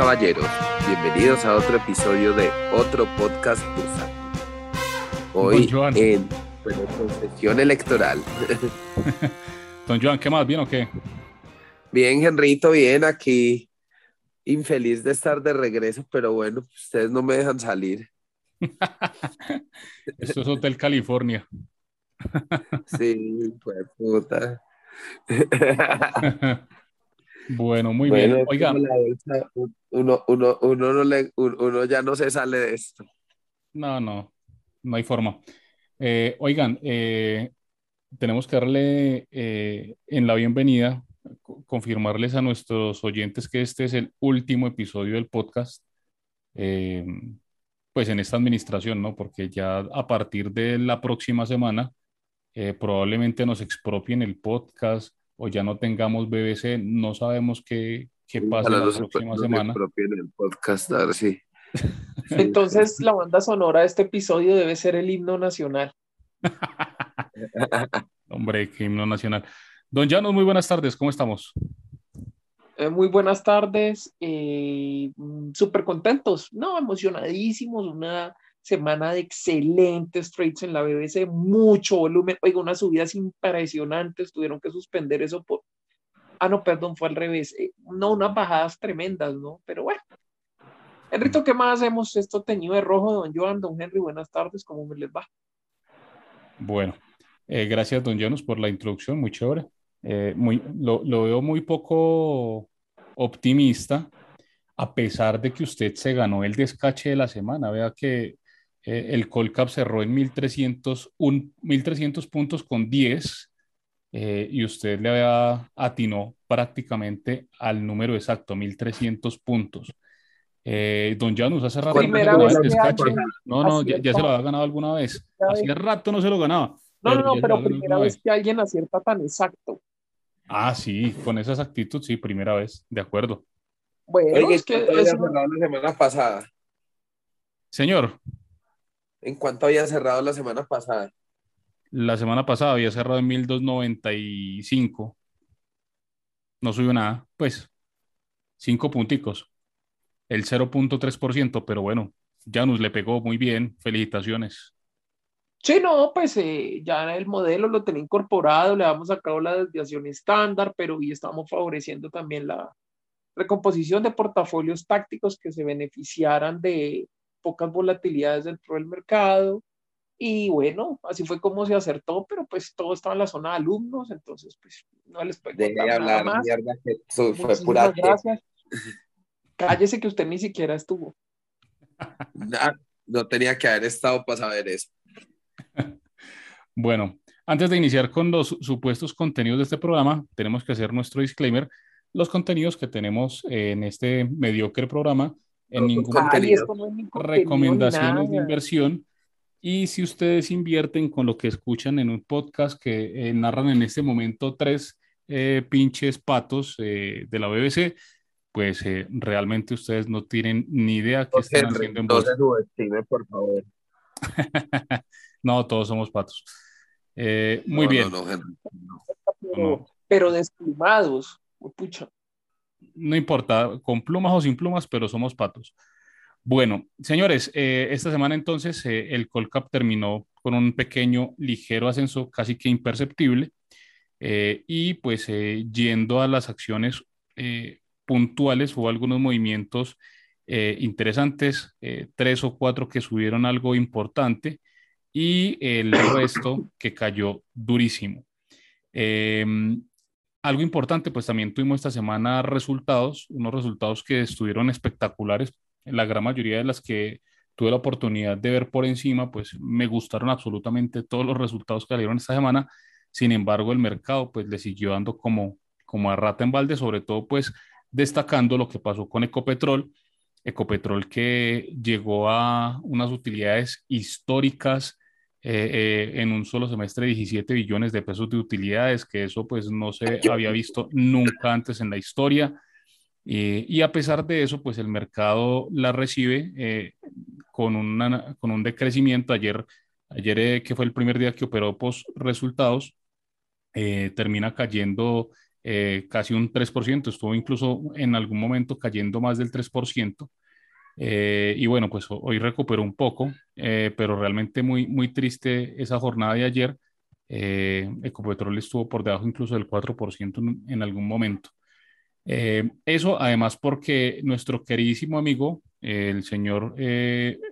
Caballeros, bienvenidos a otro episodio de otro podcast bursátil. Hoy Don Joan. en bueno, electoral. Don Joan, ¿qué más? ¿Bien o qué? Bien, Henrito, bien, aquí infeliz de estar de regreso, pero bueno, ustedes no me dejan salir. Esto es Hotel California. Sí, pues puta. bueno, muy Bueno, bien. Oiga, bolsa, uno, uno, uno, no le- uno ya no se sale de esto. no, no, no hay forma. Eh, oigan, eh, tenemos que darle eh, en la bienvenida, co- confirmarles a nuestros oyentes que este es el último episodio del podcast, pues en esta administración, ¿no? Porque ya a partir de la próxima semana probablemente nos expropien el podcast o ya no tengamos BBC, no sabemos qué, qué pasa la próxima semana. el podcast. Entonces, la banda sonora de este episodio debe ser el himno nacional. Hombre, qué himno nacional. Don Llanos, muy buenas tardes, ¿cómo estamos? Eh, muy buenas tardes, eh, mm, súper contentos, no, emocionadísimos, una semana de excelentes trades en la BBC, mucho volumen, oiga, unas subidas impresionantes, tuvieron que suspender eso por, ah, no, perdón, fue al revés, eh, no, unas bajadas tremendas, ¿no? Pero bueno. Enrito, ¿qué más hacemos? Esto teñido de rojo, don Joan, don Henry, buenas tardes, ¿cómo les va? Bueno, eh, gracias, don Llanos, por la introducción, muy chévere. Eh, muy, lo, lo veo muy poco optimista, a pesar de que usted se ganó el descache de la semana. Vea que eh, el Colcap cerró en 1300, un- 1300 puntos con 10 eh, y usted le había atinó prácticamente al número exacto, 1300 puntos. Eh, don Janus, hace rato no se vez el descache. No, no, ya, se lo había ganado alguna vez. Hacía rato no se lo ganaba. No, no, no, pero lo primera vez que alguien acierta tan exacto. Ah, sí, con esa exactitud, sí, primera vez, de acuerdo. Bueno, es que ¿cuánto había es la semana pasada? Señor, ¿En cuánto había cerrado la semana pasada? la semana pasada había cerrado en 1295. No subió nada, pues, cinco punticos, el 0.3%, pero bueno, Janus le pegó muy bien, felicitaciones. Sí, no, pues eh, ya el modelo lo tenía incorporado, le habíamos sacado la desviación estándar, pero hoy estamos favoreciendo también la recomposición de portafolios tácticos que se beneficiaran de pocas volatilidades dentro del mercado. Y bueno, así fue como se acertó, pero pues todo estaba en la zona de alumnos, entonces pues no les puedo Deje de contar nada hablar más. mierda que eso fue Muchísimas pura gracias. Cállese que usted ni siquiera estuvo. Ah, No tenía que haber estado para saber eso. Bueno, antes de iniciar con los supuestos contenidos de este programa, tenemos que hacer nuestro disclaimer. Los contenidos que tenemos en este mediocre programa, en ningún recomendaciones de inversión. Y si ustedes invierten con lo que escuchan en un podcast que eh, narran en este momento tres eh, pinches patos eh, de la BBC, pues eh, realmente ustedes no tienen ni idea qué están Henry, haciendo en se subestime, por favor. No, todos somos patos. Eh, muy No, bien. No, no, pero, pero desplumados. Pucha. No importa, con plumas o sin plumas, pero somos patos. Bueno, señores, eh, esta semana entonces eh, el Colcap terminó con un pequeño, ligero ascenso, casi que imperceptible. eh, y pues eh, yendo a las acciones puntuales, hubo algunos movimientos interesantes, tres o cuatro que subieron algo importante y el resto que cayó durísimo. Algo importante, pues también tuvimos esta semana resultados, unos resultados que estuvieron espectaculares. La gran mayoría de las que tuve la oportunidad de ver por encima, pues me gustaron absolutamente todos los resultados que salieron esta semana. Sin embargo, el mercado pues le siguió dando como, como a rata en balde, sobre todo pues destacando lo que pasó con Ecopetrol. Ecopetrol que llegó a unas utilidades históricas eh, eh, en un solo semestre 17 billones de pesos de utilidades, que eso pues no se había visto nunca antes en la historia. Eh, y a pesar de eso, pues el mercado la recibe eh, con, una, con un decrecimiento. Ayer, ayer eh, que fue el primer día que operó post resultados, eh, termina cayendo casi un 3%, estuvo incluso en algún momento cayendo más del 3%. Eh, y bueno, pues hoy recuperó un poco, eh, pero realmente muy, muy triste esa jornada de ayer. Ecopetrol estuvo por debajo incluso del 4% en, en, algún momento. eso además porque nuestro queridísimo amigo, el señor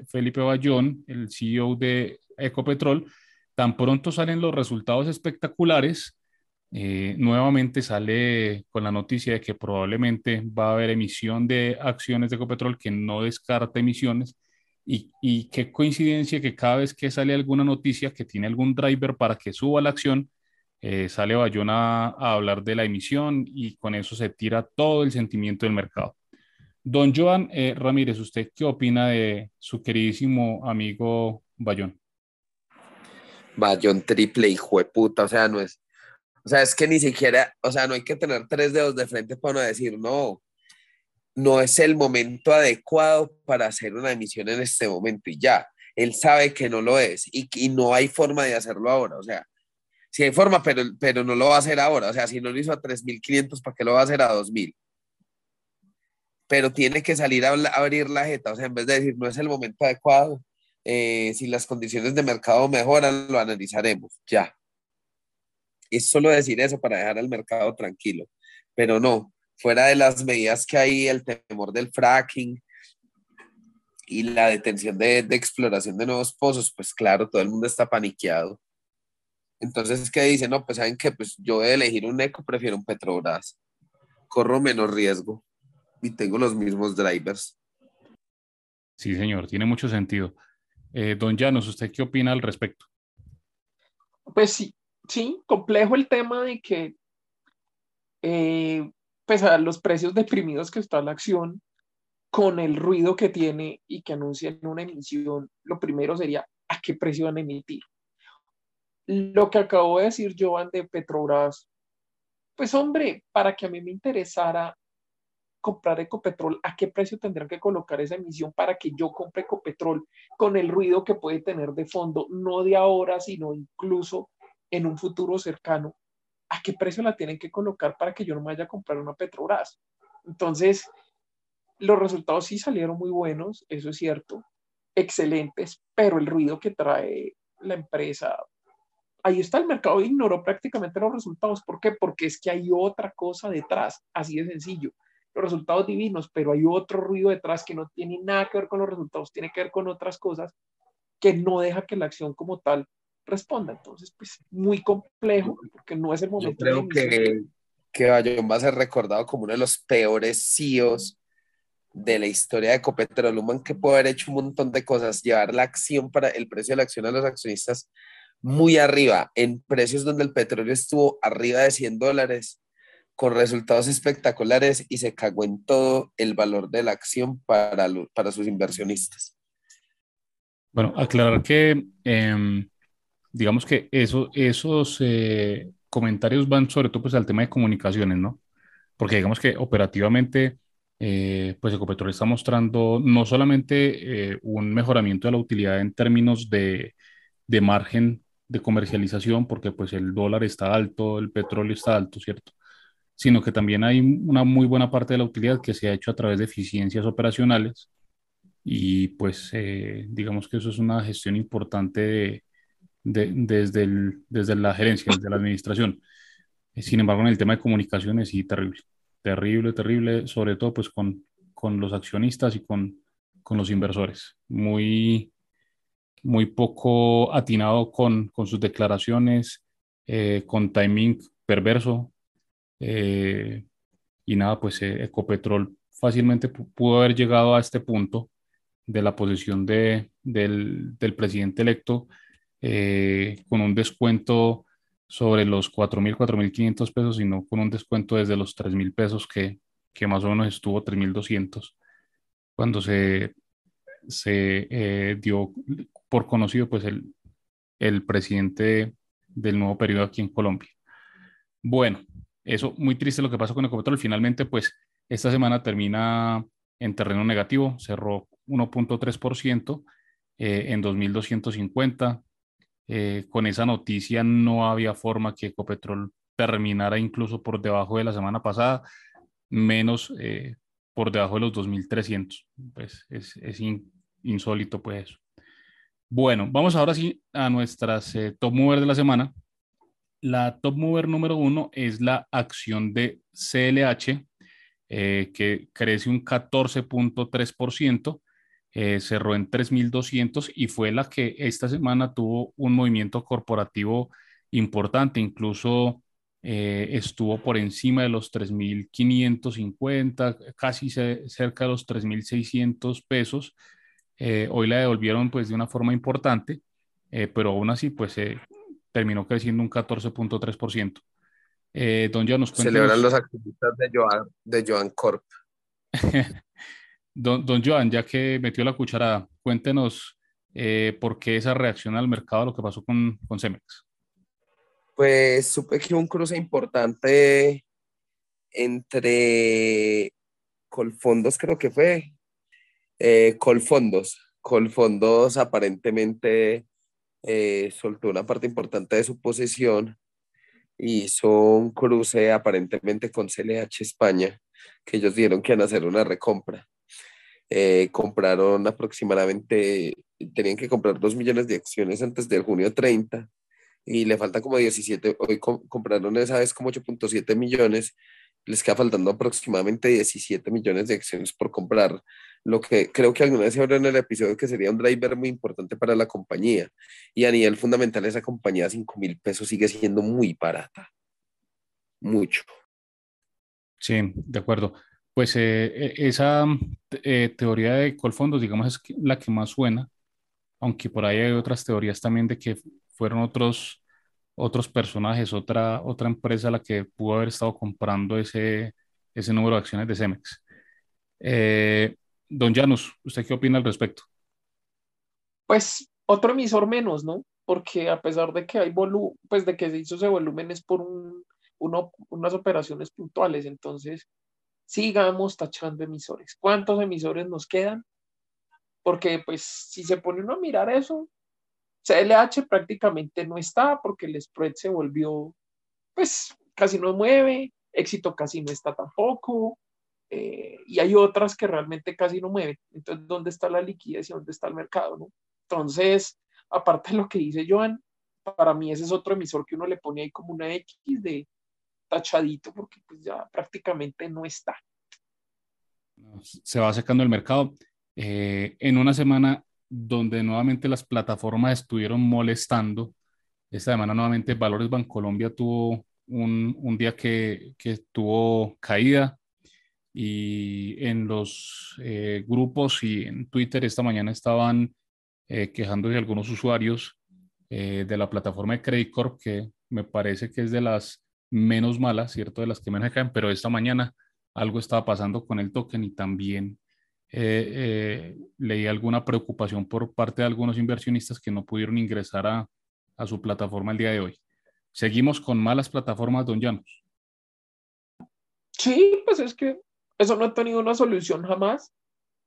Felipe Bayón, el CEO de Ecopetrol, tan pronto salen los resultados espectaculares, eh, nuevamente sale con la noticia de que probablemente va a haber emisión de acciones de Ecopetrol que no descarta emisiones y, y, qué coincidencia que cada vez que sale alguna noticia que tiene algún driver para que suba la acción, eh, sale Bayón a, hablar de la emisión y con eso se tira todo el sentimiento del mercado. Don Joan eh, Ramírez, ¿usted qué opina de su queridísimo amigo Bayón? Bayón triple, hijo de puta, o sea, no es, o sea, es que ni siquiera, o sea, no hay que tener tres dedos de frente para no decir, no, no es el momento adecuado para hacer una emisión en este momento y ya. Él sabe que no lo es y, y no hay forma de hacerlo ahora. O sea, sí hay forma, pero, pero no lo va a hacer ahora. O sea, si no lo hizo a 3.500, ¿para qué lo va a hacer a 2.000? Pero tiene que salir a, abrir la jeta. O sea, en vez de decir, no es el momento adecuado, eh, si las condiciones de mercado mejoran, lo analizaremos. Ya es solo decir eso para dejar al mercado tranquilo, pero no, fuera de las medidas que hay, el temor del fracking y la detención de, exploración de nuevos pozos, pues claro, todo el mundo está paniqueado. Entonces, ¿qué dice? No, pues saben que pues yo de elegir un eco prefiero un Petrobras. Corro menos riesgo y tengo los mismos drivers. Sí, señor, tiene mucho sentido. Eh, don Llanos, ¿usted qué opina al respecto? Pues sí, sí, complejo el tema de que, eh, pues a los precios deprimidos que está la acción, con el ruido que tiene y que anuncian una emisión, lo primero sería, ¿a qué precio van a emitir? Lo que acabo de decir Joan de Petrobras, pues hombre, para que a mí me interesara comprar Ecopetrol, ¿a qué precio tendrán que colocar esa emisión para que yo compre Ecopetrol con el ruido que puede tener de fondo, no de ahora, sino incluso en un futuro cercano, ¿a qué precio la tienen que colocar para que yo no me vaya a comprar una Petrobras? Entonces, los resultados sí salieron muy buenos, eso es cierto, excelentes, pero el ruido que trae la empresa, ahí está el mercado, ignoró prácticamente los resultados. ¿Por qué? Porque es que hay otra cosa detrás, así de sencillo. Los resultados divinos, pero hay otro ruido detrás que no tiene nada que ver con los resultados, tiene que ver con otras cosas que no deja que la acción como tal responda. Entonces, pues muy complejo, porque no es el momento. Yo creo que, que Bayón va a ser recordado como uno de los peores CEOs de la historia de Ecopetrol, Human que puede haber hecho un montón de cosas, llevar la acción para el precio de la acción a los accionistas muy arriba, en precios donde el petróleo estuvo arriba de 100 dólares, con resultados espectaculares y se cagó en todo el valor de la acción para, para sus inversionistas. Bueno, aclarar que eh, digamos que eso, esos eh, comentarios van sobre todo pues al tema de comunicaciones, ¿no? Porque digamos que operativamente, eh, pues Ecopetrol está mostrando no solamente eh, un mejoramiento de la utilidad en términos de, de, margen de comercialización, porque pues el dólar está alto, el petróleo está alto, ¿cierto? Sino que también hay una muy buena parte de la utilidad que se ha hecho a través de eficiencias operacionales y pues digamos que eso es una gestión importante de, desde, el, desde la gerencia, desde la administración. Sin embargo, en el tema de comunicaciones, sí, terrible, terrible, terrible, sobre todo pues con, con los accionistas y con, con los inversores. Muy, muy poco atinado con, con sus declaraciones, eh, con timing perverso. Eh, y nada, pues eh, Ecopetrol fácilmente pudo haber llegado a este punto de la posición de, del, del presidente electo eh, con un descuento sobre los 4.000, 4.500 pesos, sino con un descuento desde los 3.000 pesos que, que más o menos estuvo 3.200 cuando se, se eh, dio por conocido pues el, el presidente del nuevo periodo aquí en Colombia. Bueno, eso muy triste lo que pasó con Ecopetrol. Finalmente, pues esta semana termina en terreno negativo, cerró 1.3% eh, en 2.250. Eh, con esa noticia no había forma que Ecopetrol terminara incluso por debajo de la semana pasada, menos eh, por debajo de los 2.300. Pues es, es insólito pues eso. Bueno, vamos ahora sí a nuestras eh, top mover de la semana. La top mover número uno es la acción de CLH, eh, que crece un 14.3%, eh, cerró en 3.200 y fue la que esta semana tuvo un movimiento corporativo importante, incluso estuvo por encima de los 3.550, casi cerca de los 3.600 pesos eh, hoy la devolvieron pues de una forma importante, eh, pero aún así pues eh, terminó creciendo un 14.3%. don Joan, nos Celebran los activistas de Joan, de Joan Corp. don, Joan, ya que metió la cucharada, cuéntenos por qué esa reacción al mercado, lo que pasó con, con Cemex. Pues supe que un cruce importante entre Colfondos, creo que fue, eh, Colfondos. Colfondos aparentemente eh, soltó una parte importante de su posesión y hizo un cruce aparentemente con CLH España, que ellos dieron que iban a hacer una recompra. Eh, compraron aproximadamente, tenían que comprar 2 millones de acciones antes del junio 30 y le falta como 17, hoy compraron esa vez como 8.7 millones, les queda faltando aproximadamente 17 millones de acciones por comprar lo que creo que alguna vez se habló en el episodio que sería un driver muy importante para la compañía. Y a nivel fundamental, esa compañía a 5 mil pesos sigue siendo muy barata. Mucho. Sí, de acuerdo. Pues eh, eh, esa eh, teoría de Colfondos, digamos, es la que más suena, aunque por ahí hay otras teorías también de que fueron otros, otros personajes, otra, otra empresa la que pudo haber estado comprando ese, ese número de acciones de Cemex. Eh, Don Janus, ¿usted qué opina al respecto? Pues otro emisor menos, ¿no? Porque a pesar de que hay volumen, pues de que se hizo ese volumen es por un, unas operaciones puntuales, entonces sigamos tachando emisores. ¿Cuántos emisores nos quedan? Porque pues si se pone uno a mirar eso, CLH prácticamente no está porque el spread se volvió, pues casi no mueve, éxito casi no está tampoco, eh, y hay otras que realmente casi no mueven. Entonces, ¿dónde está la liquidez y dónde está el mercado? ¿no? Entonces, aparte de lo que dice Joan, para mí ese es otro emisor que uno le pone ahí como una X de tachadito porque pues ya prácticamente no está. Se va secando el mercado. Eh, en una semana donde nuevamente las plataformas estuvieron molestando, esta semana nuevamente Valores Bancolombia tuvo un, un día que, que tuvo caída, y en los eh, grupos y en Twitter esta mañana estaban eh, quejándose algunos usuarios eh, de la plataforma de Credit Corp, que me parece que es de las menos malas, ¿cierto? De las que menos caen, pero esta mañana algo estaba pasando con el token y también leí alguna preocupación por parte de algunos inversionistas que no pudieron ingresar a, a su plataforma el día de hoy. Seguimos con malas plataformas, don Llanos. Sí, pues es que eso no ha tenido una solución jamás.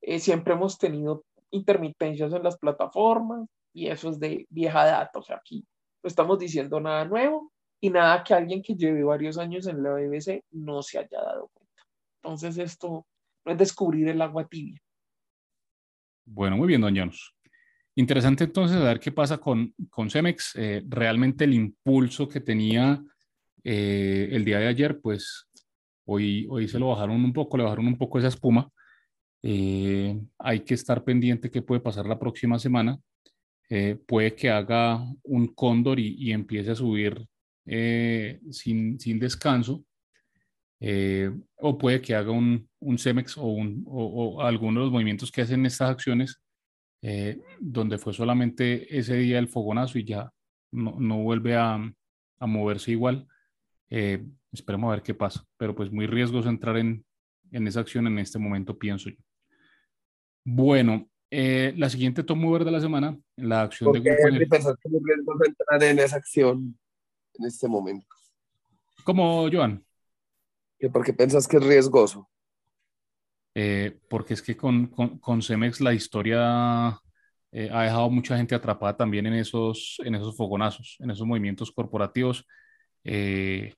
Eh, siempre hemos tenido intermitencias en las plataformas y eso es de vieja data. O sea, aquí no estamos diciendo nada nuevo y nada que alguien que lleve varios años en la BBC no se haya dado cuenta. Entonces, esto no es descubrir el agua tibia. Bueno, muy bien, don Llanos. Interesante entonces ver qué pasa con, con Cemex. Eh, realmente el impulso que tenía eh, el día de ayer, pues Hoy, hoy se lo bajaron un poco, le bajaron un poco esa espuma. Eh, hay que estar pendiente qué puede pasar la próxima semana. Eh, puede que haga un cóndor y, empiece a subir eh, sin, sin, descanso. o puede que haga un, un CEMEX o, un, o, alguno de los movimientos que hacen estas acciones, donde fue solamente ese día el fogonazo y ya no, no vuelve a, a moverse igual. Esperemos a ver qué pasa, pero pues muy riesgoso entrar en, en esa acción en este momento, pienso yo. Bueno, eh, la siguiente top mover de la semana, la acción de riesgoso entrar en esa acción en este momento? ¿Cómo, Joan? ¿Por qué pensás que es riesgoso? Eh, porque es que con, con, con, Cemex la historia eh, ha dejado mucha gente atrapada también en esos, en esos fogonazos, en esos movimientos corporativos. Eh,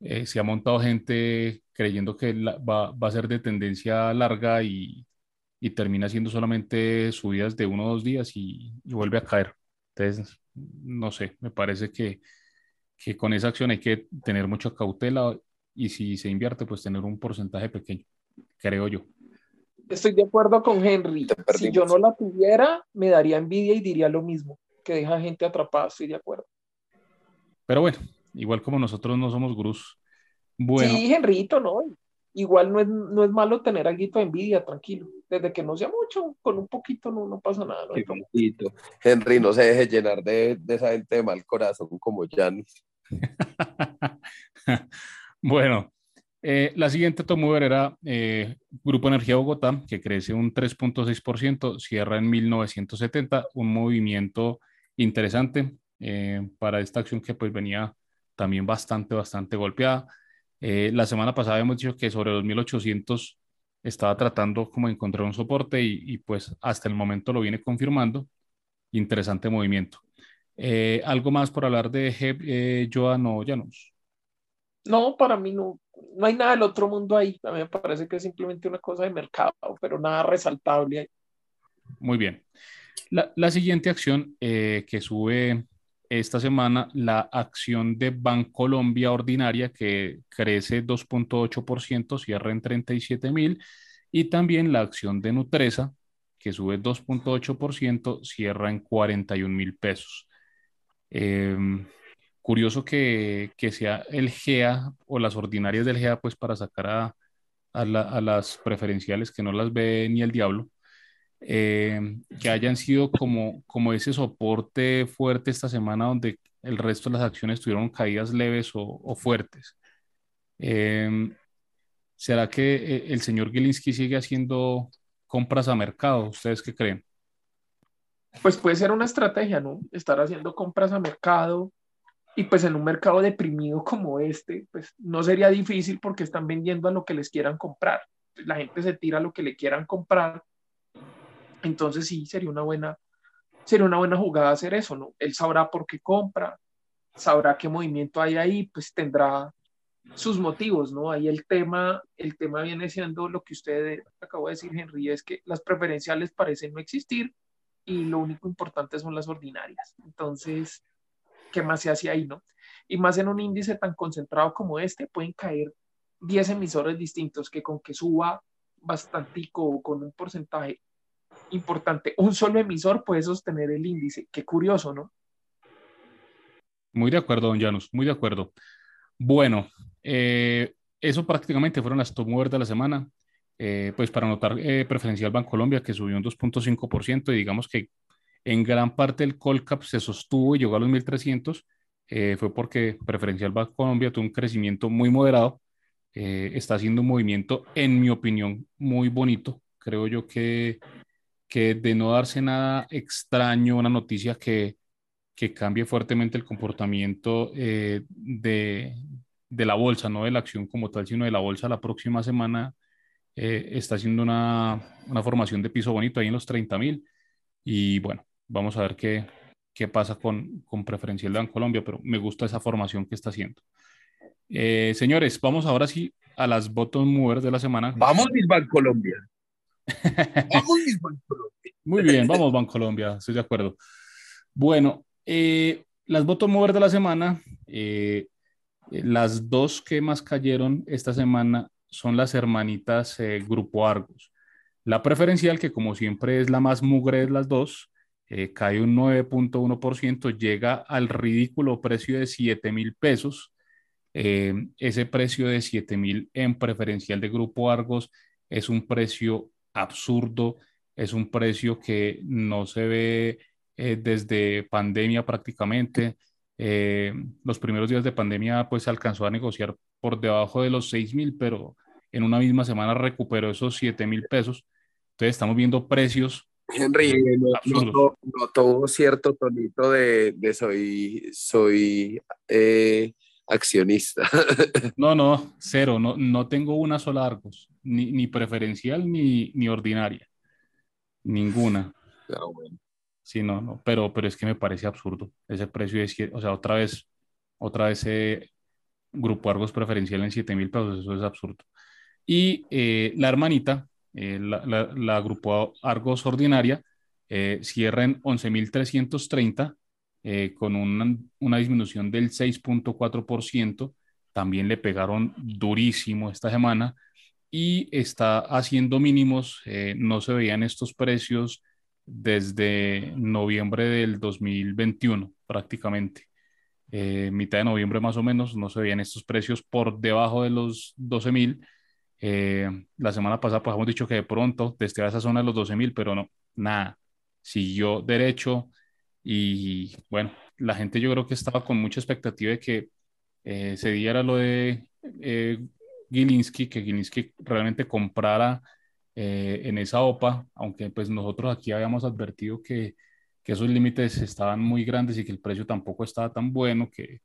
eh, se ha montado gente creyendo que va, va, a ser de tendencia larga y, y, termina siendo solamente subidas de uno o dos días y, y, vuelve a caer. Entonces, no sé, me parece que, que con esa acción hay que tener mucha cautela y si se invierte, pues tener un porcentaje pequeño, creo yo. Estoy de acuerdo con Henry. Si yo no la tuviera, me daría envidia y diría lo mismo, que deja gente atrapada, estoy de acuerdo. Pero bueno, igual como nosotros no somos gurús. Bueno. Sí, Henrito, no. Igual no es, no es malo tener algo de envidia, tranquilo. Desde que no sea mucho, con un poquito no, no pasa nada. No Henry, no se deje llenar de, de, esa gente de mal corazón como Janis. bueno, eh, la siguiente tomover era eh, Grupo Energía Bogotá, que crece un 3.6%, cierra en 1970, un movimiento interesante eh, para esta acción que pues venía también bastante, bastante golpeada. la semana pasada hemos dicho que sobre los 1800 estaba tratando como de encontrar un soporte y, y pues hasta el momento lo viene confirmando. Interesante movimiento. ¿Algo más por hablar de eh, Joan o Janus? No, para mí no, no hay nada del otro mundo ahí. A mí me parece que es simplemente una cosa de mercado, pero nada resaltable ahí. Muy bien. La, la siguiente acción eh, que sube esta semana, la acción de Bancolombia ordinaria que crece 2.8%, cierra en 37 mil, y también la acción de Nutresa que sube 2.8%, cierra en 41 mil pesos. Eh, curioso que, que, sea el GEA o las ordinarias del GEA, pues para sacar a, a, las preferenciales que no las ve ni el diablo, eh, que hayan sido como, como ese soporte fuerte esta semana donde el resto de las acciones tuvieron caídas leves o, fuertes. Eh, ¿Será que eh, el señor Gilinski sigue haciendo compras a mercado? ¿Ustedes qué creen? Pues puede ser una estrategia, ¿no? Estar haciendo compras a mercado, y pues en un mercado deprimido como este, pues no sería difícil porque están vendiendo a lo que les quieran comprar. La gente se tira a lo que le quieran comprar. Entonces sí, sería una buena, sería una buena jugada hacer eso, ¿no? Él sabrá por qué compra, sabrá qué movimiento hay ahí, pues tendrá sus motivos, ¿no? Ahí el tema, el tema viene siendo lo que usted acabó de decir, Henry, es que las preferenciales parecen no existir y lo único importante son las ordinarias. Entonces, ¿qué más se hace ahí, no? Y más en un índice tan concentrado como este, pueden caer 10 emisores distintos que con que suba bastantico con un porcentaje importante, un solo emisor puede sostener el índice. Qué curioso, ¿no? Muy de acuerdo, don Janus, muy de acuerdo. Bueno, eh, eso prácticamente fueron las top movers de la semana. Eh, pues para notar eh, preferencial Bancolombia que subió un 2.5% y digamos que en gran parte el Colcap se sostuvo y llegó a los 1.300. Eh, fue porque Preferencial Banco Colombia tuvo un crecimiento muy moderado. Eh, está haciendo un movimiento, en mi opinión, muy bonito. Creo yo que, de no darse nada extraño, una noticia que, que cambie fuertemente el comportamiento eh, de, de, la bolsa, no de la acción como tal, sino de la bolsa la próxima semana, está haciendo una, una, formación de piso bonito ahí en los 30 mil. Y bueno, Vamos a ver qué, qué pasa con, con Preferencial de Colombia, pero me gusta esa formación que está haciendo. Eh, señores, vamos ahora sí a las bottom movers de la semana. Vamos, mis Colombia. Vamos. Muy bien, vamos, Colombia, estoy de acuerdo. Bueno, eh, las bottom movers de la semana, eh, las dos que más cayeron esta semana son las hermanitas Grupo Argos. La preferencial, que como siempre es la más mugre de las dos, eh, cae un 9.1%, llega al ridículo precio de 7 mil pesos. Eh, ese precio de 7 mil en preferencial de Grupo Argos es un precio absurdo, es un precio que no se ve eh, desde pandemia prácticamente. los primeros días de pandemia pues se alcanzó a negociar por debajo de los 6 mil, pero en una misma semana recuperó esos 7 mil pesos. Entonces estamos viendo precios Henry, no, no, cierto tonito de, de soy, soy eh, accionista. No, no, cero, no, no tengo una sola Argos, ni, ni preferencial ni, ni ordinaria, ninguna. Ah, bueno. Sí, no, no, pero, pero es que me parece absurdo ese precio, de, o sea, otra vez, otra vez Grupo Argos preferencial en 7 mil pesos, eso es absurdo. Y eh, la hermanita, eh, la, la, Grupo Argos ordinaria, cierra en 11.330 con una, una disminución del 6.4%. También le pegaron durísimo esta semana y está haciendo mínimos. no se veían estos precios desde noviembre del 2021 prácticamente. Eh, mitad de noviembre más o menos, no se veían estos precios por debajo de los 12 mil. Eh, la semana pasada pues hemos dicho que de pronto desde esa zona de los 12 mil, pero no, nada, siguió derecho y bueno, la gente yo creo que estaba con mucha expectativa de que eh, se diera lo de Gilinski, que Gilinski realmente comprara en esa OPA, aunque pues nosotros aquí habíamos advertido que que esos límites estaban muy grandes y que el precio tampoco estaba tan bueno, que,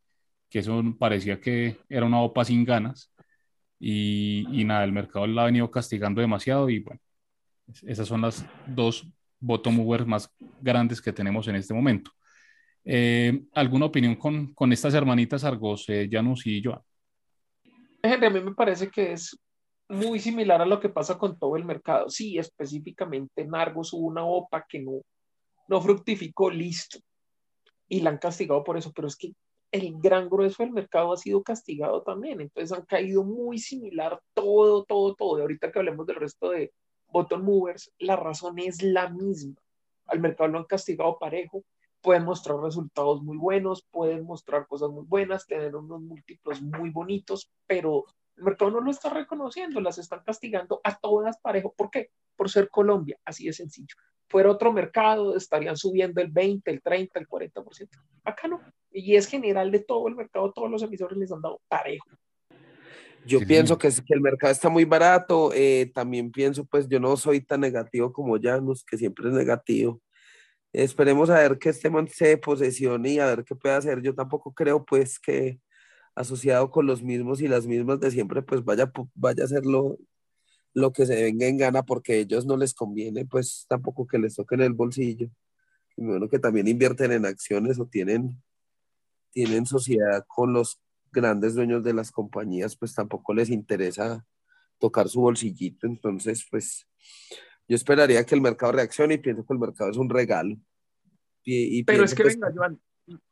que eso parecía que era una OPA sin ganas. Y, y, nada, el mercado la ha venido castigando demasiado y bueno, esas son las dos bottom movers más grandes que tenemos en este momento. Eh, ¿Alguna opinión con, con, estas hermanitas Argos, eh, Janus y Joan? A mí me parece que es muy similar a lo que pasa con todo el mercado. Sí, específicamente en Argos hubo una OPA que no, no fructificó, listo. Y la han castigado por eso, pero es que el gran grueso del mercado ha sido castigado también. Entonces han caído muy similar todo, todo, todo. Y ahorita que hablemos del resto de bottom movers, la razón es la misma. Al mercado lo han castigado parejo, pueden mostrar resultados muy buenos, pueden mostrar cosas muy buenas, tener unos múltiplos muy bonitos, pero el mercado no lo está reconociendo, las están castigando a todas parejo. ¿Por qué? Por ser Colombia, así de sencillo fuera otro mercado, estarían subiendo el 20, el 30, el 40%. Acá no. Y es general de todo el mercado, todos los emisores les han dado parejo. Yo pienso que, que, el mercado está muy barato. Eh, también pienso, pues yo no soy tan negativo como Janus, que siempre es negativo. Esperemos a ver que este man se posesione y a ver qué puede hacer. Yo tampoco creo, pues, que asociado con los mismos y las mismas de siempre, pues vaya, vaya a hacerlo lo que se venga en gana porque a ellos no les conviene, pues tampoco que les toquen el bolsillo. Y que también invierten en acciones o tienen, tienen sociedad con los grandes dueños de las compañías, pues tampoco les interesa tocar su bolsillito. Entonces, pues yo esperaría que el mercado reaccione y pienso que el mercado es un regalo. Y, Pero es que, pues, venga, Joan,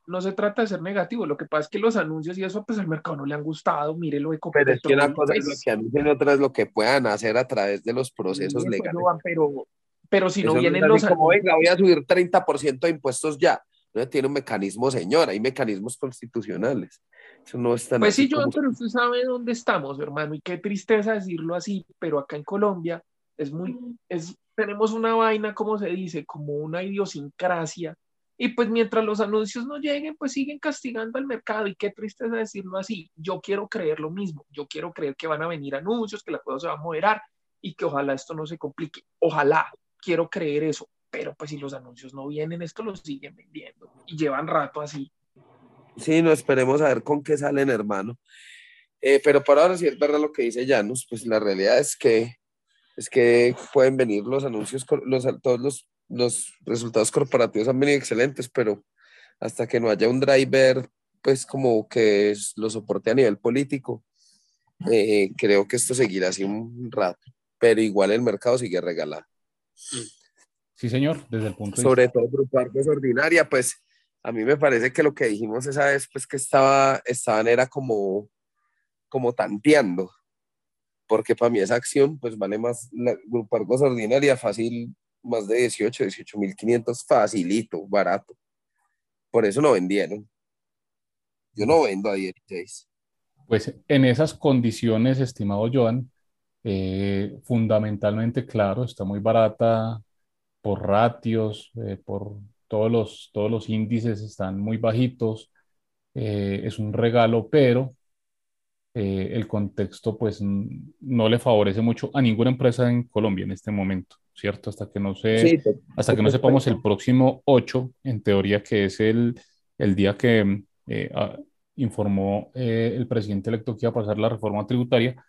no se trata de ser negativo, lo que pasa es que los anuncios y eso, pues al mercado no le han gustado, mire lo de Pero es que una cosa es lo que anuncian, otra es lo que puedan hacer a través de los procesos pues, legales. pero, pero si no vienen los como, venga, voy a subir 30% de impuestos ya. No tiene un mecanismo, señor, hay mecanismos constitucionales. Eso no está Pues sí, yo, pero usted sabe dónde estamos, hermano, y qué tristeza decirlo así, pero acá en Colombia es muy, es, tenemos una vaina, como se dice, como una idiosincrasia y pues mientras los anuncios no lleguen, pues siguen castigando al mercado. Y qué triste decirlo así. Yo quiero creer lo mismo. Yo quiero creer que van a venir anuncios, que la cosa se va a moderar y que ojalá esto no se complique. Ojalá, quiero creer eso. Pero pues si los anuncios no vienen, esto lo siguen vendiendo. Y llevan rato así. Sí, no esperemos a ver con qué salen, hermano. Eh, pero por ahora sí es verdad lo que dice Janus, pues la realidad es que es que pueden venir los anuncios, los, todos los los resultados corporativos han venido excelentes, pero hasta que no haya un driver, pues como que lo soporte a nivel político, eh, creo que esto seguirá así un rato, pero igual el mercado sigue regalado. Sí, señor, desde el punto Sobre de todo Grupo Argos Ordinaria, pues a mí me parece que lo que dijimos esa vez, pues que estaba, estaban era como, como tanteando, porque para mí esa acción, pues vale más, la Grupo Argos Ordinaria fácil más de 18, 18 mil 500 facilito, barato. Por eso no vendieron. Yo no vendo a 16. Pues en esas condiciones, estimado Joan, eh, fundamentalmente, claro, está muy barata por ratios, eh, por todos los, todos los índices están muy bajitos, eh, es un regalo, pero el contexto pues no le favorece mucho a ninguna empresa en Colombia en este momento. ¿cierto? Hasta que no, se, hasta que no sepamos el próximo 8, en teoría que es el, el día que eh, informó eh, el presidente electo que iba a pasar la reforma tributaria,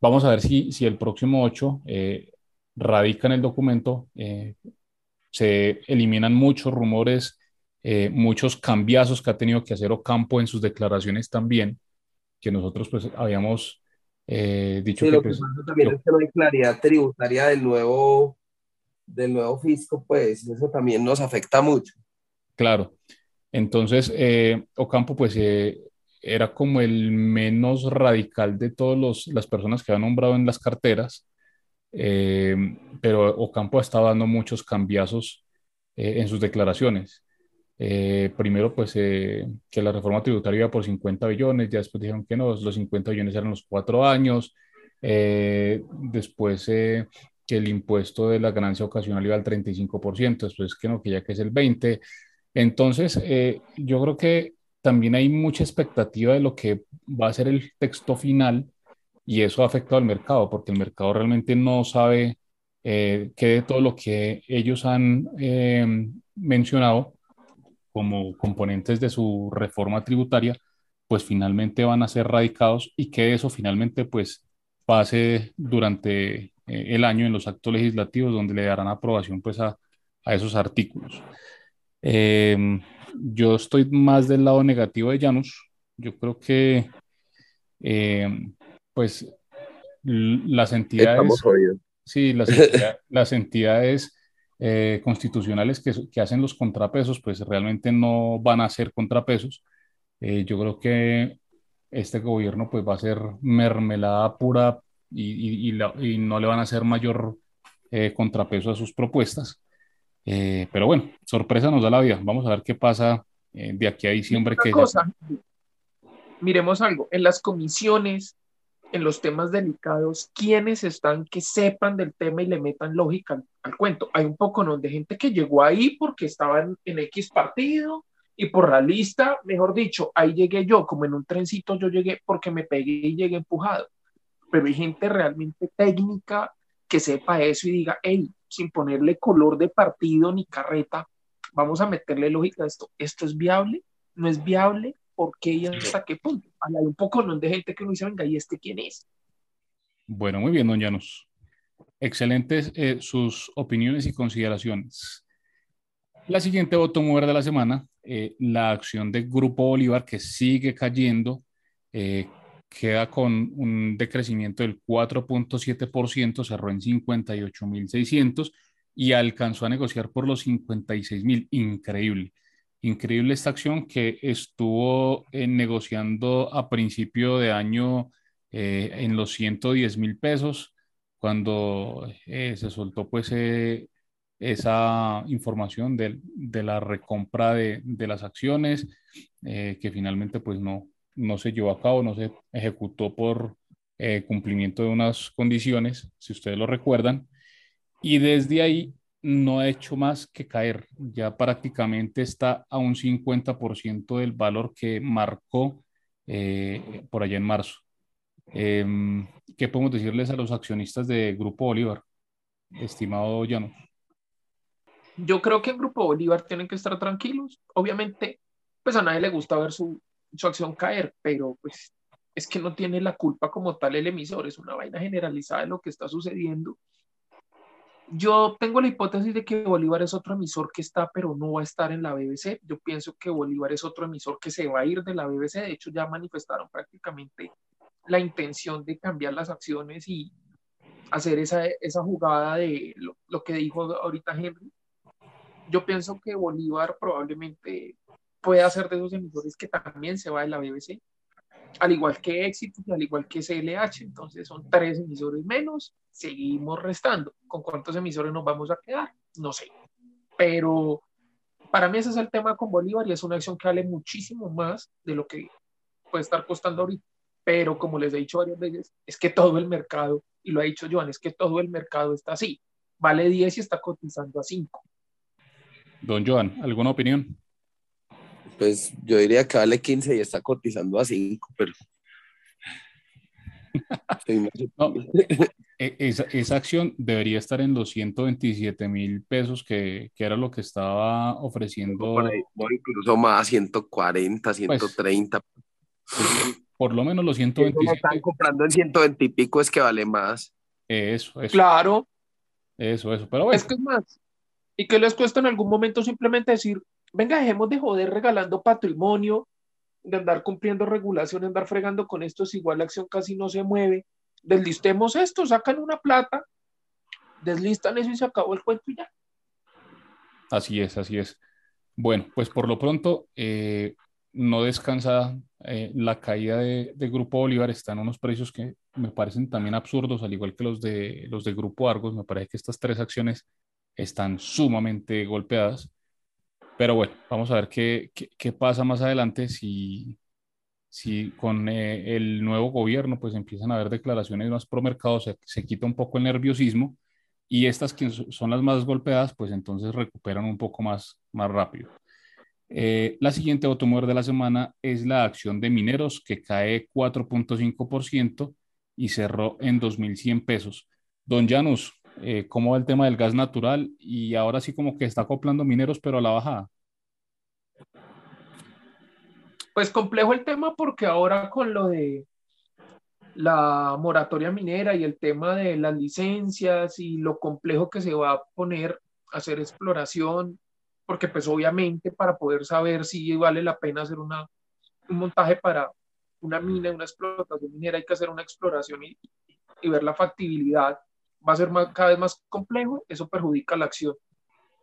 vamos a ver si, si el próximo 8 eh, radica en el documento, se eliminan muchos rumores, muchos cambiazos que ha tenido que hacer Ocampo en sus declaraciones también, que nosotros pues habíamos eh, dicho Sí, que, lo que pues, pasa también lo- es que no hay claridad tributaria del nuevo, del nuevo fisco, pues eso también nos afecta mucho. Claro. Entonces, eh, Ocampo, pues, eh, era como el menos radical de todas las personas que había nombrado en las carteras, eh, pero Ocampo estaba dando muchos cambiazos eh, en sus declaraciones. Eh, primero, pues, eh, que la reforma tributaria iba por 50 billones, ya después dijeron que no, los 50 billones eran los cuatro años, eh, después eh, que el impuesto de la ganancia ocasional iba al 35%, después que no, que ya que es el 20%. Entonces, eh, yo creo que también hay mucha expectativa de lo que va a ser el texto final y eso ha afectado al mercado, porque el mercado realmente no sabe eh, qué de todo lo que ellos han mencionado como componentes de su reforma tributaria, pues finalmente van a ser radicados y que eso finalmente pues pase durante eh, el año en los actos legislativos donde le darán aprobación pues a, a esos artículos. Eh, yo estoy más del lado negativo de Janus. Yo creo que, eh, pues, las entidades, sí, las entidades, las entidades eh, constitucionales que, que hacen los contrapesos, pues realmente no van a ser contrapesos. Eh, yo creo que este gobierno, pues, va a ser mermelada pura y, y- y la- y no le van a hacer mayor eh, contrapeso a sus propuestas. Pero bueno, sorpresa nos da la vida. Vamos a ver qué pasa de aquí a diciembre. Otra Que cosa, miremos algo, en las comisiones, en los temas delicados, ¿quiénes están que sepan del tema y le metan lógica al, cuento? Hay un poco ¿no? de gente que llegó ahí porque estaban en X partido y por la lista, mejor dicho, ahí llegué yo, como en un trencito yo llegué porque me pegué y llegué empujado. Pero hay gente realmente técnica que sepa eso y diga, hey, sin ponerle color de partido ni carreta, vamos a meterle lógica a esto. ¿Esto es viable? ¿No es viable? ¿Por qué y hasta qué punto? Hay un poco ¿no? de gente que uno dice, venga, ¿y este quién es? Bueno, muy bien, don Llanos. Excelentes eh, sus opiniones y consideraciones. La siguiente voto mover de la semana, eh, la acción de Grupo Bolívar que sigue cayendo, eh, queda con un decrecimiento del 4.7%, cerró en 58.600 y alcanzó a negociar por los 56.000. Increíble. Increíble esta acción que estuvo eh, negociando a principio de año eh, en los 110 mil pesos cuando eh, se soltó pues eh, esa información de, de la recompra de, de las acciones eh, que finalmente pues no, no se llevó a cabo, no se ejecutó por eh, cumplimiento de unas condiciones, si ustedes lo recuerdan, y desde ahí no ha hecho más que caer, ya prácticamente está a un 50% del valor que marcó eh, por allá en marzo. Eh, ¿Qué podemos decirles a los accionistas de Grupo Bolívar, estimado Llanos? Yo creo que en Grupo Bolívar tienen que estar tranquilos. Obviamente, pues a nadie le gusta ver su, su acción caer, pero pues es que no tiene la culpa como tal el emisor, es una vaina generalizada de lo que está sucediendo. Yo tengo la hipótesis de que Bolívar es otro emisor que está, pero no va a estar en la BBC. Yo pienso que Bolívar es otro emisor que se va a ir de la BBC. De hecho, ya manifestaron prácticamente la intención de cambiar las acciones y hacer esa, esa jugada de lo, lo que dijo ahorita Henry. Yo pienso que Bolívar probablemente puede ser de esos emisores que también se va de la BBC, al igual que Éxito y al igual que CLH. Entonces son tres emisores menos, seguimos restando. ¿Con cuántos emisores nos vamos a quedar? No sé. Pero para mí ese es el tema con Bolívar y es una acción que vale muchísimo más de lo que puede estar costando ahorita. Pero como les he dicho varias veces, es que todo el mercado, y lo ha dicho Joan, es que todo el mercado está así. Vale 10 y está cotizando a 5. Don Joan, ¿alguna opinión? Pues yo diría que vale 15 y está cotizando a 5, pero. no, esa, esa, acción debería estar en los 127 mil pesos, que, que, era lo que estaba ofreciendo. Por ahí, incluso más, 140, 130. Pues, por lo menos los 127. Si están comprando en 120 y pico, es que vale más. Eso, eso. Claro. Eso, eso. Pero bueno. Es que es más. ¿Y que les cuesta en algún momento simplemente decir, venga, dejemos de joder regalando patrimonio de andar cumpliendo regulaciones, andar fregando con esto, es igual la acción casi no se mueve. Deslistemos esto, sacan una plata, deslistan eso y se acabó el cuento y ya. Así es, así es. Bueno, pues por lo pronto eh, no descansa eh, la caída de, Grupo Bolívar, está en unos precios que me parecen también absurdos, al igual que los de, los de Grupo Argos. Me parece que estas tres acciones están sumamente golpeadas. Pero bueno, vamos a ver qué, qué, pasa más adelante si, si con eh, el nuevo gobierno pues empiezan a haber declaraciones más pro mercado, se, se quita un poco el nerviosismo y estas que son las más golpeadas pues entonces recuperan un poco más, más rápido. Eh, la siguiente automóvil de la semana es la acción de mineros que cae 4.5% y cerró en 2.100 pesos. Don Janus, eh, ¿cómo va el tema del gas natural? Y ahora sí como que está acoplando mineros, pero a la bajada. Pues complejo el tema porque ahora con lo de la moratoria minera y el tema de las licencias y lo complejo que se va a poner hacer exploración, porque pues obviamente para poder saber si vale la pena hacer una, un montaje para una mina, una explotación minera, hay que hacer una exploración y, y ver la factibilidad. Va a ser más, cada vez más complejo, eso perjudica la acción.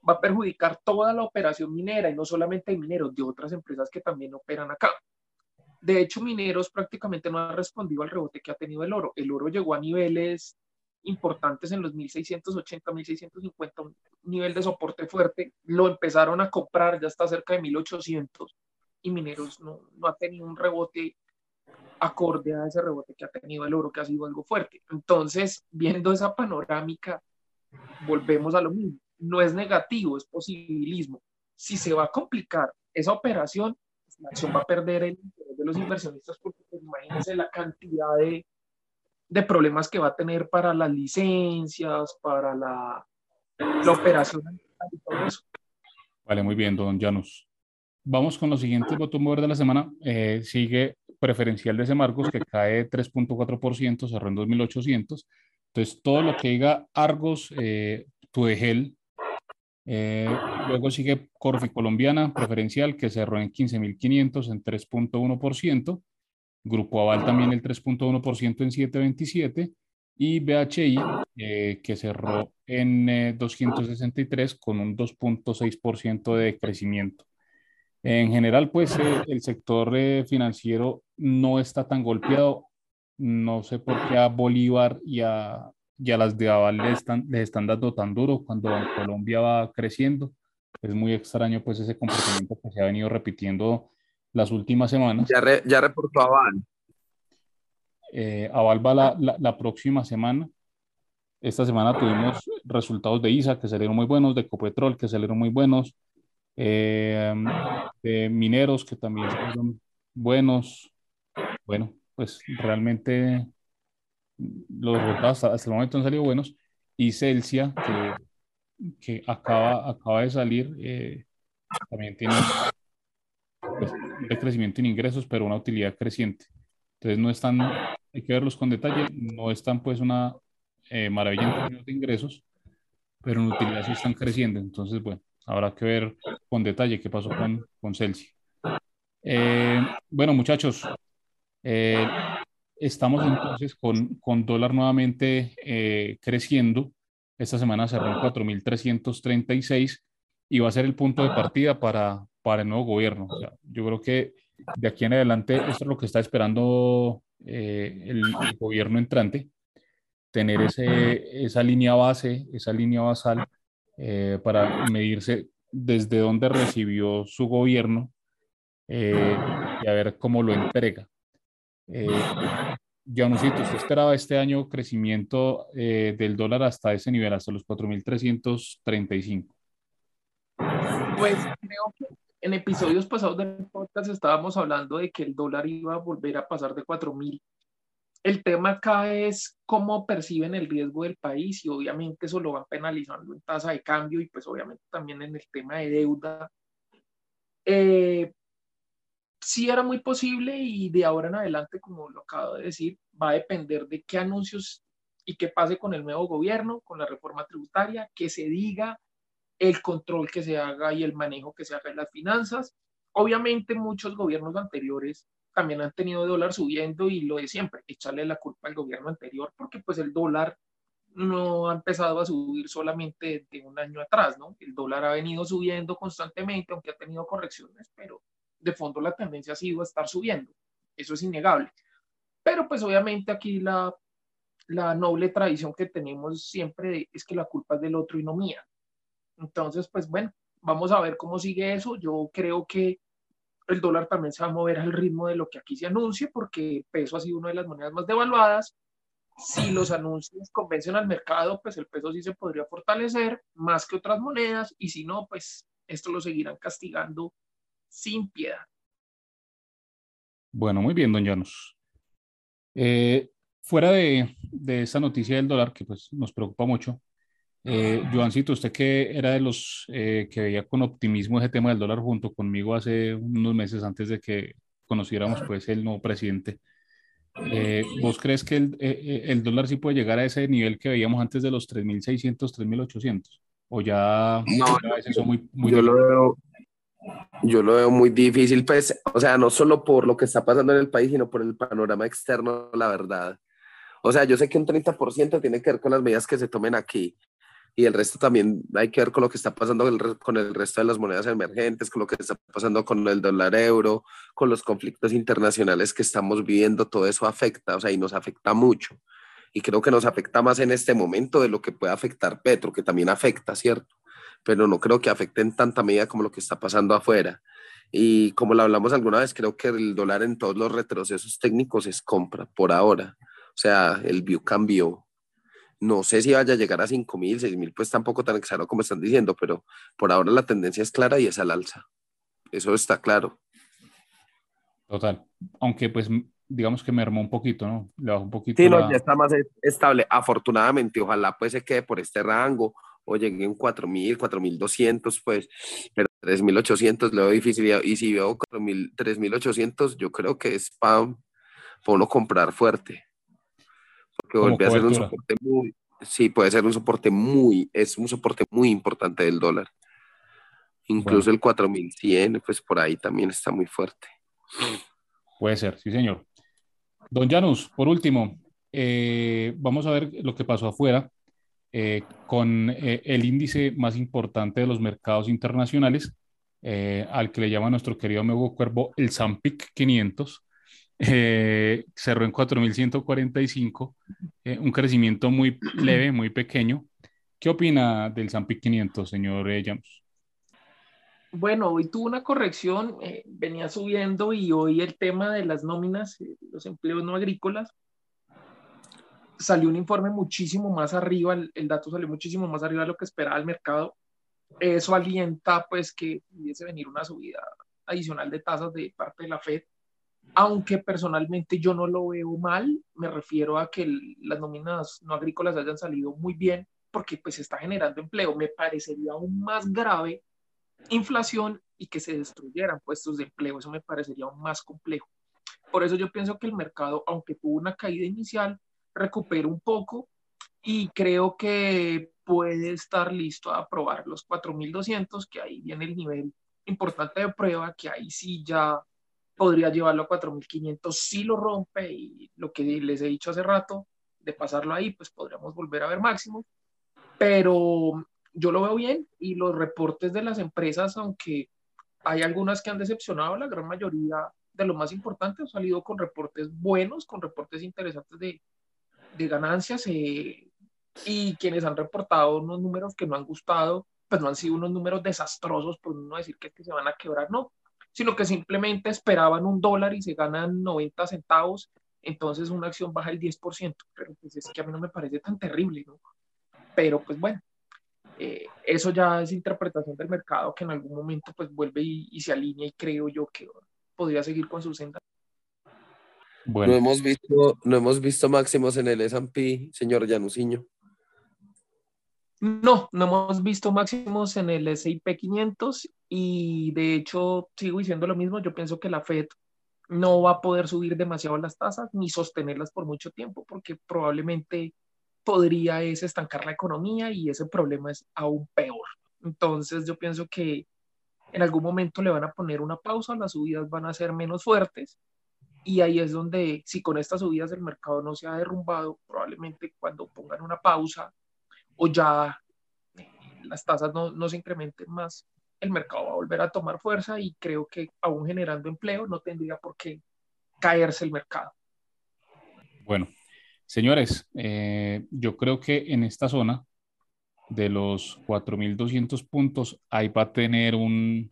Va a perjudicar toda la operación minera y no solamente de mineros, de otras empresas que también operan acá. De hecho, Mineros prácticamente no ha respondido al rebote que ha tenido el oro. El oro llegó a niveles importantes en los 1680, 1650, un nivel de soporte fuerte, lo empezaron a comprar, ya está cerca de 1800 y Mineros no, no ha tenido un rebote acorde a ese rebote que ha tenido el oro, que ha sido algo fuerte. Entonces, viendo esa panorámica, volvemos a lo mismo. No es negativo, es posibilismo. Si se va a complicar esa operación, la acción va a perder el interés de los inversionistas porque pues, imagínense la cantidad de, de problemas que va a tener para las licencias, para la, operación y todo eso. Vale, muy bien, don Janus. Vamos con los siguientes bottom mover de la semana. Eh, sigue preferencial de Marcos que cae 3.4%, cerró en 2.800. Entonces, todo lo que diga Argos, eh, eh, luego sigue Corfi Colombiana, preferencial, que cerró en 15.500 en 3.1%. Grupo Aval también el 3.1% en 727 y BHI eh, que cerró en 263 eh, con un 2.6% de crecimiento. En general, pues eh, el sector financiero no está tan golpeado. No sé por qué a Bolívar y a, y a las de Aval les están, les están dando tan duro cuando Colombia va creciendo. Es muy extraño pues ese comportamiento que se ha venido repitiendo las últimas semanas. Ya, ya reportó Aval. Eh, Aval va la, la, próxima semana. Esta semana tuvimos resultados de ISA que salieron muy buenos, de Copetrol que salieron muy buenos, eh, mineros que también salieron buenos. Bueno, pues realmente los resultados hasta, el momento han salido buenos. Y Celsia, que, acaba, acaba de salir, eh, también tiene pues, crecimiento en ingresos, pero una utilidad creciente. Entonces no están, hay que verlos con detalle, no están pues una eh, maravilla en términos de ingresos, pero en utilidad sí están creciendo. Entonces, bueno, habrá que ver con detalle qué pasó con, con Celsius. Eh, bueno, muchachos, eh, estamos entonces con, con dólar nuevamente creciendo. Esta semana cerró en 4.336 y va a ser el punto de partida para, para el nuevo gobierno. yo creo que de aquí en adelante esto es lo que está esperando eh, el, gobierno entrante, tener ese, esa línea base, esa línea basal eh, para medirse desde dónde recibió su gobierno eh, y a ver cómo lo entrega. Eh, Janusito, ¿usted esperaba este año crecimiento del dólar hasta ese nivel, hasta los 4.335? Pues creo que en episodios pasados del podcast estábamos hablando de que el dólar iba a volver a pasar de 4.000. El tema acá es cómo perciben el riesgo del país y obviamente eso lo van penalizando en tasa de cambio y pues obviamente también en el tema de deuda. Eh, sí era muy posible y de ahora en adelante, como lo acabo de decir, va a depender de qué anuncios y qué pase con el nuevo gobierno, con la reforma tributaria, que se diga, el control que se haga y el manejo que se haga en las finanzas. Obviamente muchos gobiernos anteriores también han tenido dólar subiendo y lo de siempre, echarle la culpa al gobierno anterior porque pues el dólar no ha empezado a subir solamente de un año atrás, ¿no? El dólar ha venido subiendo constantemente, aunque ha tenido correcciones, pero de fondo la tendencia ha sido a estar subiendo. Eso es innegable. Pero pues obviamente aquí la, la noble tradición que tenemos siempre es que la culpa es del otro y no mía. Entonces, pues bueno, vamos a ver cómo sigue eso. Yo creo que el dólar también se va a mover al ritmo de lo que aquí se anuncie, porque el peso ha sido una de las monedas más devaluadas si los anuncios convencen al mercado, pues el peso sí se podría fortalecer más que otras monedas y si no, pues esto lo seguirán castigando sin piedad. Bueno, muy bien, don Llanos. Eh, fuera de, de, esta noticia del dólar, que pues nos preocupa mucho, eh, Joancito, usted que era de los eh, que veía con optimismo ese tema del dólar junto conmigo hace unos meses antes de que conociéramos pues el nuevo presidente, eh, ¿Vos crees que el, eh, eh, el, dólar sí puede llegar a ese nivel que veíamos antes de los 3.600, 3.800? ¿O ya, no, ya muy, muy yo, lo veo, yo lo veo muy difícil, pues, o sea, no solo por lo que está pasando en el país, sino por el panorama externo, la verdad. O sea, yo sé que un 30% tiene que ver con las medidas que se tomen aquí, y el resto también hay que ver con lo que está pasando con el resto de las monedas emergentes, con lo que está pasando con el dólar euro, con los conflictos internacionales que estamos viviendo, todo eso afecta, o sea, y nos afecta mucho. Y creo que nos afecta más en este momento de lo que puede afectar Petro, que también afecta, ¿cierto? Pero no creo que afecte en tanta medida como lo que está pasando afuera. Y como lo hablamos alguna vez, creo que el dólar en todos los retrocesos técnicos es compra por ahora. O sea, el view cambió no sé si vaya a llegar a 5 mil, 6 mil, pues tampoco tan exagerado como están diciendo, pero por ahora la tendencia es clara y es al alza. Eso está claro. Total. Aunque pues digamos que me armó un poquito, ¿no? Le bajó un poquito. Sí, no, ya está más estable. Afortunadamente, ojalá pues se quede por este rango o llegue en 4.000, 4.200, pues, pero 3.800 le veo difícil. Y si veo 3.800, yo creo que es para uno comprar fuerte que vuelve a ser un soporte muy, sí, puede ser un soporte muy, es un soporte muy importante del dólar. Incluso el 4100, pues por ahí también está muy fuerte. Puede ser, sí, señor. Don Janus, por último, eh, vamos a ver lo que pasó afuera eh, con eh, el índice más importante de los mercados internacionales, al que le llama nuestro querido amigo Cuervo el Zampic 500 eh, cerró en 4.145, eh, un crecimiento muy leve, muy pequeño. ¿Qué opina del Zampic 500, señor eh, James? Bueno, hoy tuvo una corrección, eh, venía subiendo y hoy el tema de las nóminas, los empleos no agrícolas, salió un informe muchísimo más arriba, el, el, dato salió muchísimo más arriba de lo que esperaba el mercado. Eso alienta pues que pudiese venir una subida adicional de tasas de parte de la Fed aunque personalmente yo no lo veo mal, me refiero a que las nóminas no agrícolas hayan salido muy bien porque pues está generando empleo. Me parecería aún más grave inflación y que se destruyeran puestos de empleo. Eso me parecería aún más complejo. Por eso yo pienso que el mercado, aunque tuvo una caída inicial, recupera un poco y creo que puede estar listo a probar los 4.200, que ahí viene el nivel importante de prueba, que ahí sí ya podría llevarlo a 4.500 si lo rompe y lo que les he dicho hace rato, de pasarlo ahí, pues podríamos volver a ver máximo. Pero yo lo veo bien y los reportes de las empresas, aunque hay algunas que han decepcionado, la gran mayoría de lo más importante han salido con reportes buenos, con reportes interesantes de, de ganancias eh, y quienes han reportado unos números que no han gustado, pues no han sido unos números desastrosos, por no decir que, que se van a quebrar, no, sino que simplemente esperaban un dólar y se ganan 90 centavos, entonces una acción baja el 10%, pero pues es que a mí no me parece tan terrible, ¿no? Pero pues bueno, eh, eso ya es interpretación del mercado que en algún momento pues vuelve y, se alinea y creo yo que podría seguir con su senda. Bueno. No hemos visto, no hemos visto máximos en el S&P, señor Janusiño. No, no hemos visto máximos en el S&P 500 y de hecho sigo diciendo lo mismo, yo pienso que la Fed no va a poder subir demasiado las tasas ni sostenerlas por mucho tiempo porque probablemente podría es estancar la economía y ese problema es aún peor. Entonces yo pienso que en algún momento le van a poner una pausa, las subidas van a ser menos fuertes y ahí es donde, si con estas subidas el mercado no se ha derrumbado, probablemente cuando pongan una pausa o ya eh, las tasas no, no se incrementen más, el mercado va a volver a tomar fuerza y creo que aún generando empleo no tendría por qué caerse el mercado. Bueno, señores, eh, yo creo que en esta zona de los 4.200 puntos, ahí va a tener un,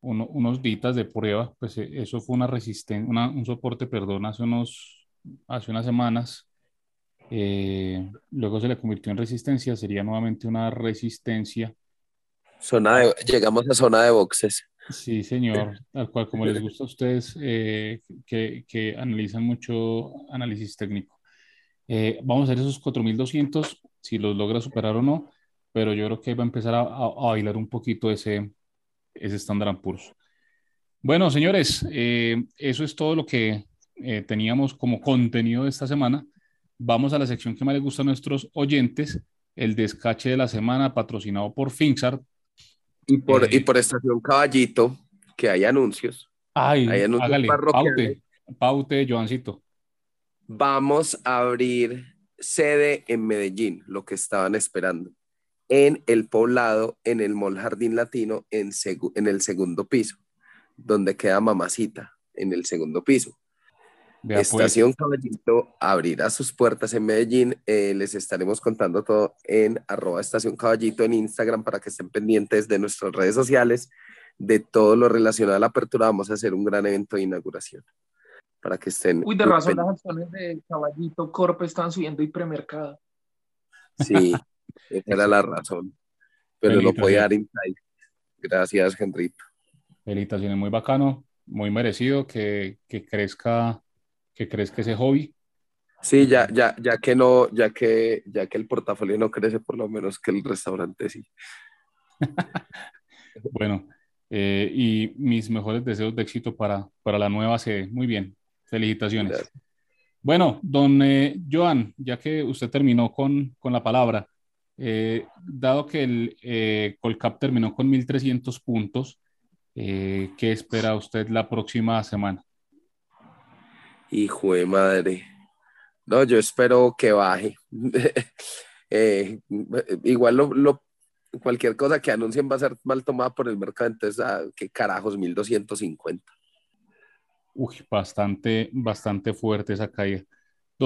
unos días de prueba, pues eh, eso fue una resistencia, un soporte, perdón, hace, unos, hace unas semanas. Eh, luego se le convirtió en resistencia, sería nuevamente una resistencia. Zona de, llegamos a zona de boxes. Sí, señor, tal cual como les gusta a ustedes eh, que, que, analizan mucho análisis técnico. vamos a ver esos 4.200, si los logra superar o no, pero yo creo que va a empezar a, a, a bailar un poquito ese, ese Standard Poor's. Bueno, señores, eh, eso es todo lo que eh, teníamos como contenido de esta semana. Vamos a la sección que más les gusta a nuestros oyentes, el descache de la semana patrocinado por Finxart. Y por, y eh, por Estación Caballito, que hay anuncios. Ay, hay anuncios hágale, paute, paute, Joancito. Vamos a abrir sede en Medellín, lo que estaban esperando en el poblado, en el Mall Jardín Latino, en, en el segundo piso, donde queda Mamacita, en el segundo piso. Pues. Estación Caballito abrirá sus puertas en Medellín. Eh, les estaremos contando todo en arroba Estación Caballito en Instagram para que estén pendientes de nuestras redes sociales, de todo lo relacionado a la apertura. Vamos a hacer un gran evento de inauguración para que estén. Uy, de razón las acciones de Caballito Corp están subiendo y premercado. Sí, Esa era la razón. Pero no podía dar insight. Gracias, Henrito. Felicitaciones, muy bacano, muy merecido que, que, crezca, que crezca ese hobby. Sí, ya, ya, ya que no, ya que, ya que el portafolio no crece, por lo menos que el restaurante sí. bueno, eh, y mis mejores deseos de éxito para, para la nueva sede. Muy bien, felicitaciones. Bueno, don eh, Joan, ya que usted terminó con, con la palabra, eh, dado que el eh, Colcap terminó con 1.300 puntos, ¿qué espera usted la próxima semana? Hijo de madre. No, yo espero que baje. igual lo, cualquier cosa que anuncien va a ser mal tomada por el mercado, entonces, ah, ¿qué carajos? 1250. Uy, bastante, bastante fuerte esa caída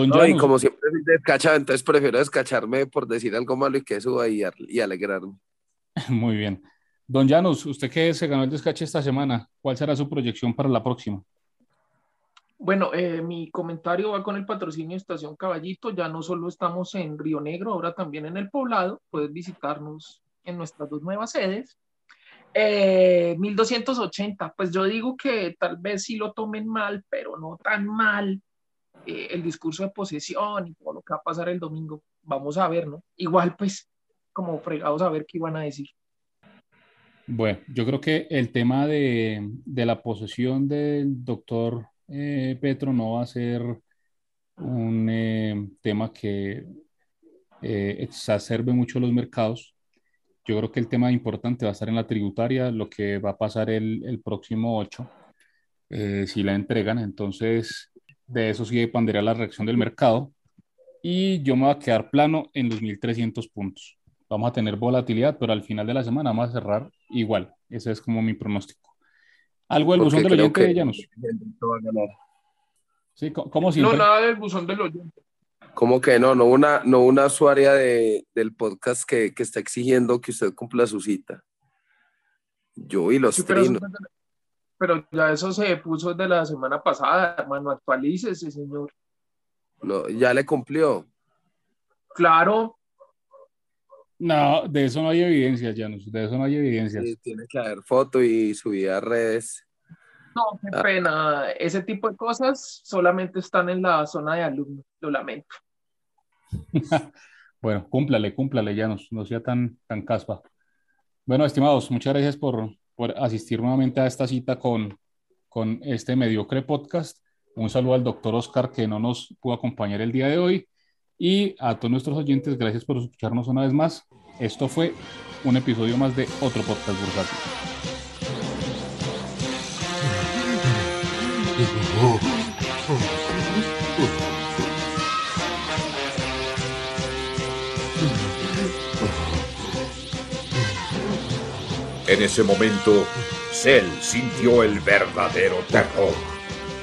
no, y como siempre soy descachado, entonces prefiero descacharme por decir algo malo y que suba y, y alegrarme. Muy bien. Don Janus, usted que se ganó el descache esta semana, ¿cuál será su proyección para la próxima? Bueno, eh, mi comentario va con el patrocinio Estación Caballito. Ya no solo estamos en Río Negro, ahora también en el poblado. Puedes visitarnos en nuestras dos nuevas sedes. Eh, 1280, pues yo digo que tal vez sí lo tomen mal, pero no tan mal eh, el discurso de posesión y todo lo que va a pasar el domingo. Vamos a ver, ¿no? Igual, pues, como fregados a ver qué iban a decir. Bueno, yo creo que el tema de, de la posesión del doctor eh, Petro no va a ser un eh, tema que exacerbe mucho los mercados. Yo creo que el tema importante va a estar en la tributaria, lo que va a pasar el, el próximo 8, si la entregan. Entonces, de eso sí dependerá la reacción del mercado. Y yo me voy a quedar plano en los 1.300 puntos. Vamos a tener volatilidad, pero al final de la semana vamos a cerrar igual. Ese es como mi pronóstico. Algo del buzón del oyente de Llanos. Sí, como siempre. No, nada del buzón del oyente. ¿Cómo que no? No una, no una usuaria de, del podcast que, que, está exigiendo que usted cumpla su cita. Yo y los trinos pero ya eso se puso desde la semana pasada, hermano, actualícese, señor. No, ya le cumplió. Claro. No, de eso no hay evidencia, Janus, de eso no hay evidencia. Sí, tiene que haber foto y subida a redes. No, qué ah. pena. Ese tipo de cosas solamente están en la zona de alumnos, lo lamento. bueno, cúmplale, cúmplale, Janus, no sea tan, tan caspa. Bueno, estimados, muchas gracias por, por asistir nuevamente a esta cita con, con este mediocre podcast. Un saludo al doctor Oscar que no nos pudo acompañar el día de hoy. Y a todos nuestros oyentes, gracias por escucharnos una vez más. Esto fue un episodio más de otro podcast bursátil. En ese momento, Cell sintió el verdadero terror.